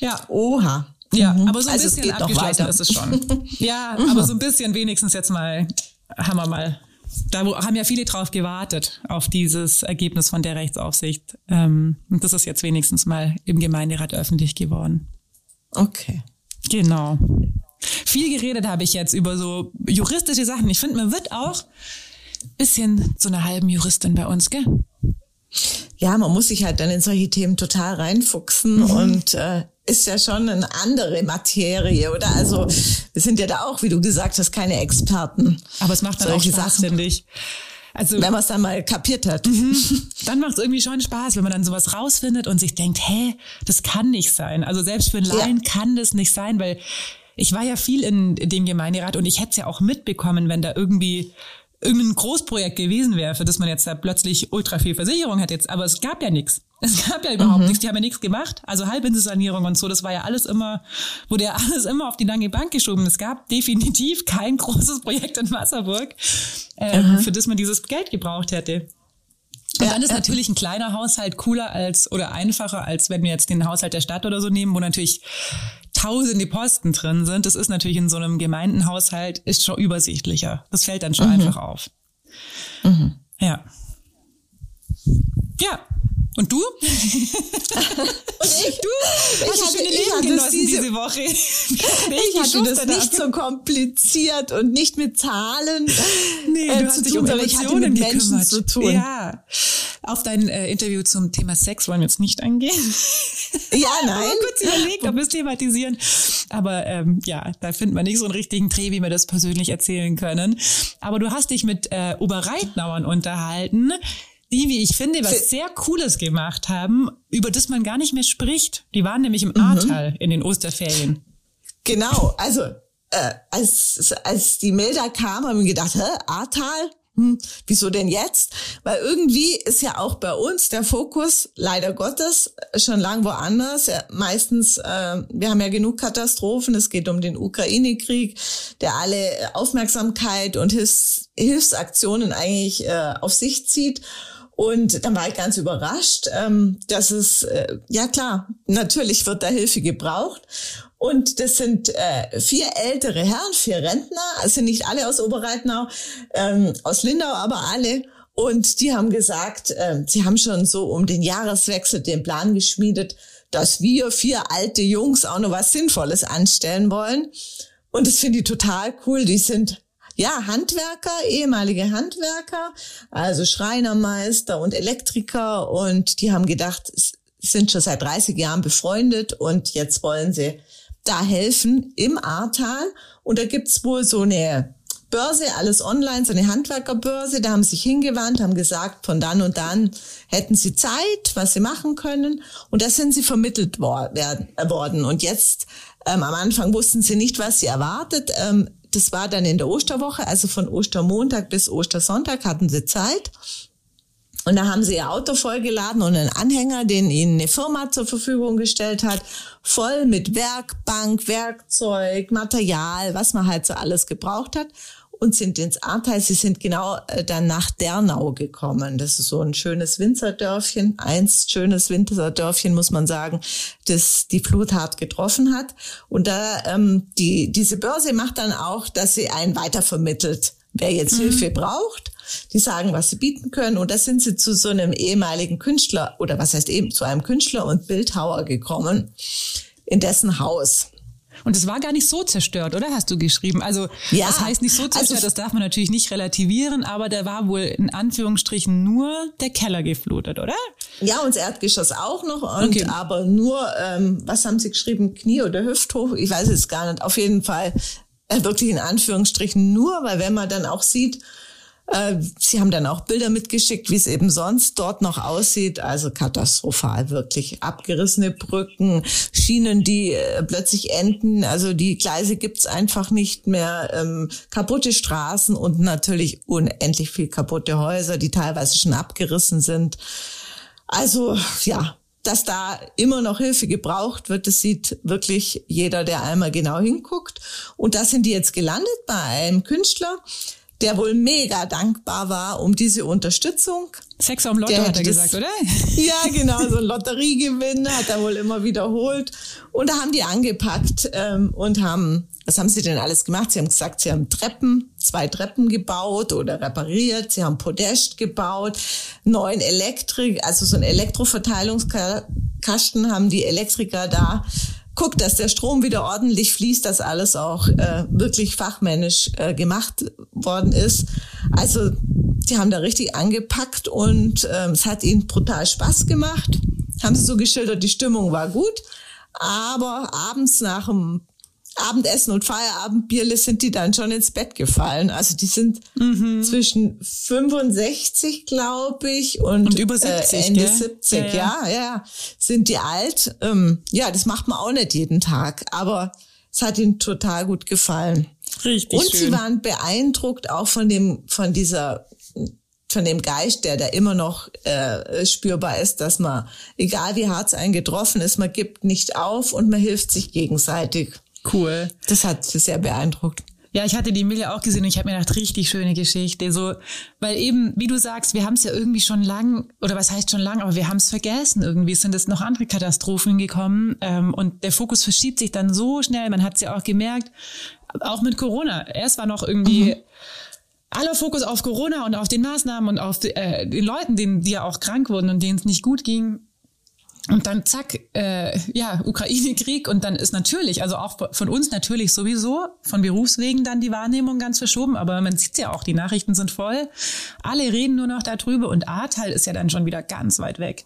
Ja. Oha. Ja, mhm. aber so ein also bisschen abgeschlossen ist es schon. [LAUGHS] ja, mhm. aber so ein bisschen wenigstens jetzt mal, haben wir mal, da haben ja viele drauf gewartet, auf dieses Ergebnis von der Rechtsaufsicht. Ähm, und das ist jetzt wenigstens mal im Gemeinderat öffentlich geworden. Okay. Genau. Viel geredet habe ich jetzt über so juristische Sachen. Ich finde, man wird auch bisschen zu einer halben Juristin bei uns, gell? Ja, man muss sich halt dann in solche Themen total reinfuchsen mhm. und äh, ist ja schon eine andere Materie, oder? Also wir sind ja da auch, wie du gesagt hast, keine Experten. Aber es macht dann solche auch Spaß, finde ich. Also, wenn man es dann mal kapiert hat. Mhm. Dann macht es irgendwie schon Spaß, wenn man dann sowas rausfindet und sich denkt, hä, das kann nicht sein. Also selbst für einen Laien ja. kann das nicht sein, weil ich war ja viel in dem Gemeinderat und ich hätte es ja auch mitbekommen, wenn da irgendwie irgendein Großprojekt gewesen wäre, für das man jetzt da plötzlich ultra viel Versicherung hat jetzt, aber es gab ja nichts. Es gab ja überhaupt mhm. nichts, die haben ja nichts gemacht. Also Halbinselsanierung und so, das war ja alles immer, wurde ja [LAUGHS] alles immer auf die lange Bank geschoben. Es gab definitiv kein großes Projekt in Wasserburg, äh, mhm. für das man dieses Geld gebraucht hätte. Und ja, dann ist ja. natürlich ein kleiner Haushalt cooler als oder einfacher, als wenn wir jetzt den Haushalt der Stadt oder so nehmen, wo natürlich tausende Posten drin sind. Das ist natürlich in so einem Gemeindenhaushalt ist schon übersichtlicher. Das fällt dann schon mhm. einfach auf. Mhm. Ja. Ja, und du? [LAUGHS] und ich? Du hast ich schöne Leben genossen diese, diese Woche. [LAUGHS] [LAUGHS] ich hatte das nicht so kompliziert und nicht mit Zahlen nee, äh, du hast dich um Emotionen gekümmert. zu tun. Ja. Auf dein äh, Interview zum Thema Sex wollen wir jetzt nicht eingehen. [LAUGHS] Ja, [LAUGHS] nein. Ich kurz überlegt, ob wir es thematisieren. Aber ähm, ja, da findet man nicht so einen richtigen Dreh, wie wir das persönlich erzählen können. Aber du hast dich mit äh, Oberreitnauern unterhalten die, wie ich finde, was sehr Cooles gemacht haben, über das man gar nicht mehr spricht. Die waren nämlich im mhm. Ahrtal in den Osterferien. Genau, also äh, als, als die Melder kam, haben wir gedacht, hä, Ahrtal? Hm, wieso denn jetzt? Weil irgendwie ist ja auch bei uns der Fokus leider Gottes schon lang woanders. Ja, meistens, äh, wir haben ja genug Katastrophen. Es geht um den Ukraine-Krieg, der alle Aufmerksamkeit und Hilfs Hilfsaktionen eigentlich äh, auf sich zieht. Und dann war ich ganz überrascht, ähm, dass es, äh, ja klar, natürlich wird da Hilfe gebraucht. Und das sind äh, vier ältere Herren, vier Rentner, also nicht alle aus Oberreitnau, ähm, aus Lindau, aber alle. Und die haben gesagt, äh, sie haben schon so um den Jahreswechsel den Plan geschmiedet, dass wir vier alte Jungs auch noch was Sinnvolles anstellen wollen. Und das finde ich total cool. Die sind ja, Handwerker, ehemalige Handwerker, also Schreinermeister und Elektriker und die haben gedacht, sind schon seit 30 Jahren befreundet und jetzt wollen sie da helfen im Ahrtal und da gibt's wohl so eine Börse, alles online, so eine Handwerkerbörse, da haben sie sich hingewandt, haben gesagt, von dann und dann hätten sie Zeit, was sie machen können und da sind sie vermittelt worden und jetzt ähm, am Anfang wussten sie nicht, was sie erwartet. Ähm, das war dann in der Osterwoche, also von Ostermontag bis Ostersonntag hatten sie Zeit. Und da haben sie ihr Auto vollgeladen und einen Anhänger, den ihnen eine Firma zur Verfügung gestellt hat, voll mit Werkbank, Werkzeug, Material, was man halt so alles gebraucht hat und sind ins Ahrtal. Sie sind genau äh, dann nach Dernau gekommen. Das ist so ein schönes Winzerdörfchen, eins schönes Winzerdörfchen, muss man sagen, das die Flut hart getroffen hat. Und da ähm, die diese Börse macht dann auch, dass sie einen weitervermittelt, wer jetzt mhm. Hilfe braucht. Die sagen, was sie bieten können. Und da sind sie zu so einem ehemaligen Künstler oder was heißt eben zu einem Künstler und Bildhauer gekommen, in dessen Haus und es war gar nicht so zerstört, oder? Hast du geschrieben? Also, ja, das heißt nicht so zerstört, also, das darf man natürlich nicht relativieren, aber da war wohl in Anführungsstrichen nur der Keller geflutet, oder? Ja, und das Erdgeschoss auch noch, und okay. aber nur, ähm, was haben sie geschrieben, Knie oder Hüfthoch? Ich weiß es gar nicht. Auf jeden Fall äh, wirklich in Anführungsstrichen nur, weil wenn man dann auch sieht, sie haben dann auch Bilder mitgeschickt, wie es eben sonst dort noch aussieht. Also katastrophal, wirklich. Abgerissene Brücken, Schienen, die äh, plötzlich enden. Also die Gleise gibt's einfach nicht mehr. Ähm, kaputte Straßen und natürlich unendlich viel kaputte Häuser, die teilweise schon abgerissen sind. Also ja, dass da immer noch Hilfe gebraucht wird, das sieht wirklich jeder, der einmal genau hinguckt. Und da sind die jetzt gelandet bei einem Künstler, der wohl mega dankbar war um diese Unterstützung. Sex am Lotto hat er das, gesagt, oder? [LAUGHS] Ja, genau, so ein Lotteriegewinn hat er wohl immer wiederholt. Und da haben die angepackt ähm, und haben, was haben sie denn alles gemacht? Sie haben gesagt, sie haben Treppen, zwei Treppen gebaut oder repariert, sie haben Podest gebaut, neuen Elektrik, also so ein Elektroverteilungskasten haben die Elektriker da guckt, dass der Strom wieder ordentlich fließt, dass alles auch äh, wirklich fachmännisch äh, gemacht worden ist. Also die haben da richtig angepackt und ähm, es hat ihnen brutal Spaß gemacht. Haben sie so geschildert, die Stimmung war gut, aber abends nach dem Abendessen und Feierabendbierle sind die dann schon ins Bett gefallen. Also die sind mhm. zwischen 65, glaube ich, und, und, über 70, äh, Ende gell? 70, ja ja. ja, ja, sind die alt. Ähm, ja, das macht man auch nicht jeden Tag, aber es hat ihnen total gut gefallen. Richtig und schön. sie waren beeindruckt auch von dem, von dieser von dem Geist, der da immer noch äh, spürbar ist, dass man, egal wie hart es einen getroffen ist, man gibt nicht auf und man hilft sich gegenseitig. Cool. Das hat sehr beeindruckt. Ja, ich hatte die Emilia auch gesehen und ich habe mir gedacht, richtig schöne Geschichte. So, weil eben, wie du sagst, wir haben es ja irgendwie schon lang, oder was heißt schon lang, aber wir haben es vergessen. Irgendwie sind es noch andere Katastrophen gekommen ähm, und der Fokus verschiebt sich dann so schnell. Man hat es ja auch gemerkt, auch mit Corona. Erst war noch irgendwie mhm. aller Fokus auf Corona und auf den Maßnahmen und auf die, äh, den Leuten, denen, die ja auch krank wurden und denen es nicht gut ging. Und dann zack, äh, ja, Ukraine-Krieg [LAUGHS] und dann ist natürlich, also auch von uns natürlich sowieso, von Berufswegen dann die Wahrnehmung ganz verschoben, aber man sieht ja auch, die Nachrichten sind voll. Alle reden nur noch darüber und Ahrtal ist ja dann schon wieder ganz weit weg.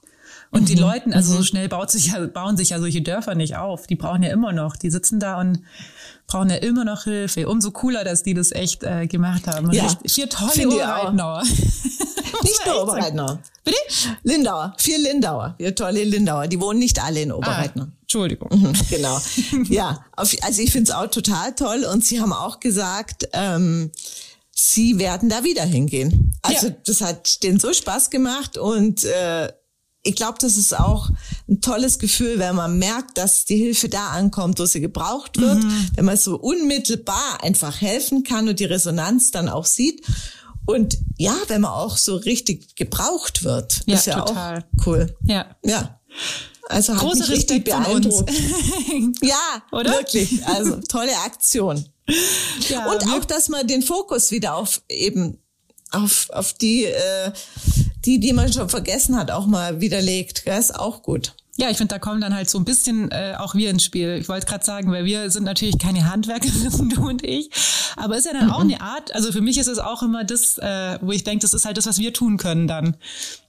Und mhm. die Leuten, also so mhm. schnell baut sich ja, bauen sich ja solche Dörfer nicht auf. Die brauchen ja immer noch, die sitzen da und brauchen ja immer noch Hilfe. Umso cooler, dass die das echt äh, gemacht haben. Ja, vier tolle Oberreitnauer. [LAUGHS] [LAUGHS] nicht nur Oberreitner. Bitte? Lindauer. Vier Lindauer. Vier tolle Lindauer. Die wohnen nicht alle in Oberreitner. Ah, Entschuldigung. Mhm, genau. ja, auf, also ich finde es auch total toll. Und Sie haben auch gesagt, ähm, Sie werden da wieder hingehen. Also ja. das hat denen so Spaß gemacht und äh, ich glaube, das ist auch ein tolles Gefühl, wenn man merkt, dass die Hilfe da ankommt, wo sie gebraucht wird, mhm. wenn man so unmittelbar einfach helfen kann und die Resonanz dann auch sieht. Und ja, wenn man auch so richtig gebraucht wird, ja, ist ja total. auch cool. Ja. Ja. Also hat Große mich richtig beeindruckt. [LAUGHS] ja, Oder? wirklich. Also tolle Aktion. Ja, und auch, dass man den Fokus wieder auf eben auf, auf die, äh, die, die man schon vergessen hat, auch mal widerlegt. Gell? Ist auch gut. Ja, ich finde, da kommen dann halt so ein bisschen äh, auch wir ins Spiel. Ich wollte gerade sagen, weil wir sind natürlich keine Handwerkerinnen, [LAUGHS] du und ich. Aber ist ja dann auch eine Art, also für mich ist es auch immer das, äh, wo ich denke, das ist halt das, was wir tun können dann.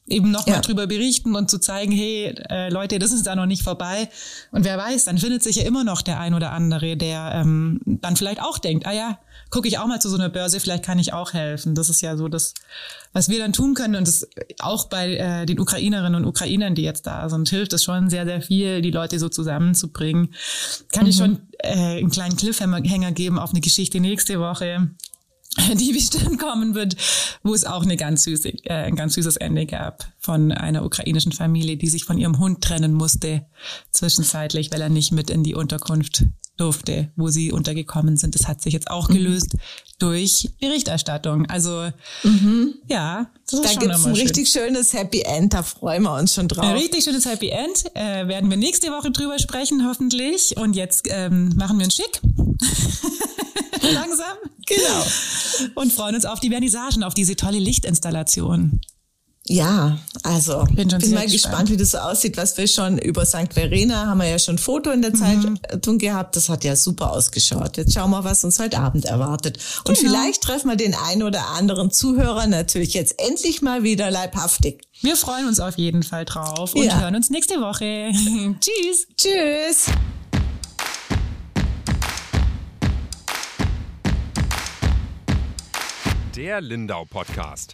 Eben nochmal ja. drüber berichten und zu zeigen, hey, äh, Leute, das ist da noch nicht vorbei. Und wer weiß, dann findet sich ja immer noch der ein oder andere, der ähm, dann vielleicht auch denkt, ah ja, gucke ich auch mal zu so einer Börse, vielleicht kann ich auch helfen. Das ist ja so das, was wir dann tun können. Und das auch bei äh, den Ukrainerinnen und Ukrainern, die jetzt da sind, hilft es schon sehr, sehr viel, die Leute so zusammenzubringen. Kann mhm. ich schon äh, einen kleinen Cliffhanger geben auf eine Geschichte nächste Woche [LAUGHS] die bestimmt kommen wird, wo es auch eine ganz süße, äh, ein ganz süßes Ende gab von einer ukrainischen Familie, die sich von ihrem Hund trennen musste zwischenzeitlich, weil er nicht mit in die Unterkunft durfte, wo sie untergekommen sind. Das hat sich jetzt auch gelöst mhm. durch Berichterstattung. Also mhm. ja, das da gibt es ein schön. richtig schönes Happy End. Da freuen wir uns schon drauf. Ein richtig schönes Happy End äh, werden wir nächste Woche drüber sprechen, hoffentlich. Und jetzt ähm, machen wir einen Schick. [LAUGHS] Langsam. Genau. Und freuen uns auf die Vernissagen, auf diese tolle Lichtinstallation. Ja, also bin, bin mal gespannt. gespannt. wie das so aussieht. Was wir schon über St. Verena haben wir ja schon ein Foto in der mhm. Zeitung gehabt. Das hat ja super ausgeschaut. Jetzt schauen wir, was uns heute Abend erwartet. Und genau. vielleicht treffen wir den einen oder anderen Zuhörer natürlich jetzt endlich mal wieder leibhaftig. Wir freuen uns auf jeden Fall drauf und ja. hören uns nächste Woche. [LAUGHS] Tschüss. Tschüss. Der Lindau Podcast.